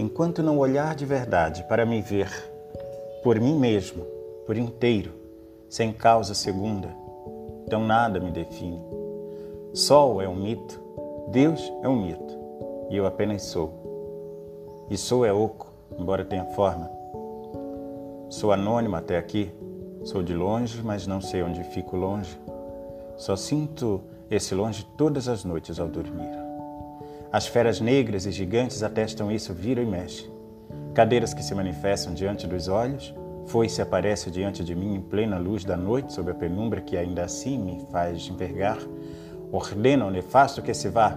enquanto não olhar de verdade para me ver, por mim mesmo, por inteiro, sem causa segunda, então nada me define. Sol é um mito, Deus é um mito, e eu apenas sou. E sou é oco, embora tenha forma. Sou anônimo até aqui, sou de longe, mas não sei onde fico longe. Só sinto esse longe todas as noites ao dormir. As feras negras e gigantes atestam isso, viram e mexem. Cadeiras que se manifestam diante dos olhos, foi-se aparece diante de mim em plena luz da noite, sob a penumbra que ainda assim me faz envergar. Ordena ao nefasto que se vá.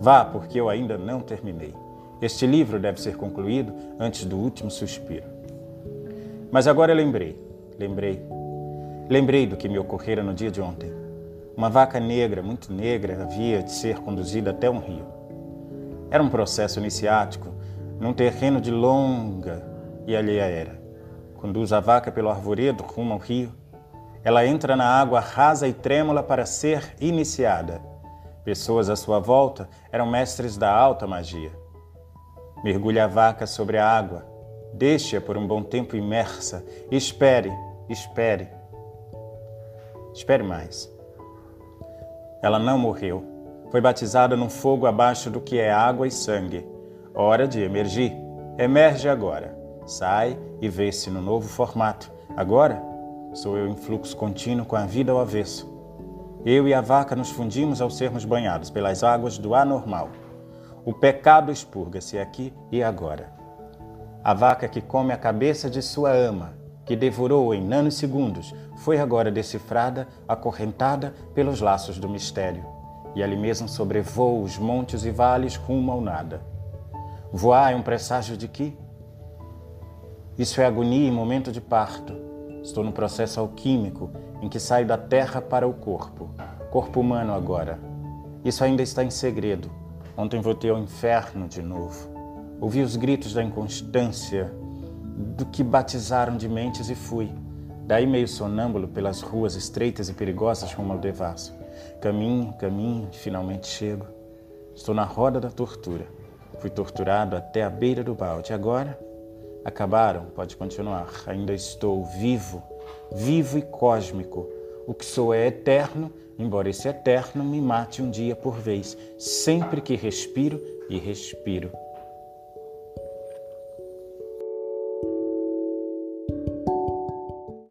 Vá, porque eu ainda não terminei. Este livro deve ser concluído antes do último suspiro. Mas agora lembrei, lembrei, lembrei do que me ocorrera no dia de ontem. Uma vaca negra, muito negra, havia de ser conduzida até um rio. Era um processo iniciático, num terreno de longa e alheia era. Conduz a vaca pelo arvoredo rumo ao rio. Ela entra na água rasa e trêmula para ser iniciada. Pessoas à sua volta eram mestres da alta magia. Mergulhe a vaca sobre a água, deixe-a por um bom tempo imersa, espere, espere. Espere mais. Ela não morreu. Foi batizada num fogo abaixo do que é água e sangue. Hora de emergir. Emerge agora. Sai e vê-se no novo formato. Agora sou eu em fluxo contínuo com a vida ao avesso. Eu e a vaca nos fundimos ao sermos banhados pelas águas do anormal. O pecado expurga-se aqui e agora. A vaca que come a cabeça de sua ama que devorou em nanosegundos, foi agora decifrada, acorrentada pelos laços do mistério, e ali mesmo sobrevoa os montes e vales rumo ao nada. Voar é um presságio de que? Isso é agonia em momento de parto. Estou no processo alquímico em que saio da terra para o corpo, corpo humano agora. Isso ainda está em segredo. Ontem voltei ao inferno de novo. Ouvi os gritos da inconstância, do que batizaram de mentes e fui. Daí meio sonâmbulo pelas ruas estreitas e perigosas rumo ao devasso. Caminho, caminho, finalmente chego. Estou na roda da tortura. Fui torturado até a beira do balde. Agora, acabaram, pode continuar. Ainda estou vivo, vivo e cósmico. O que sou é eterno, embora esse eterno me mate um dia por vez, sempre que respiro e respiro.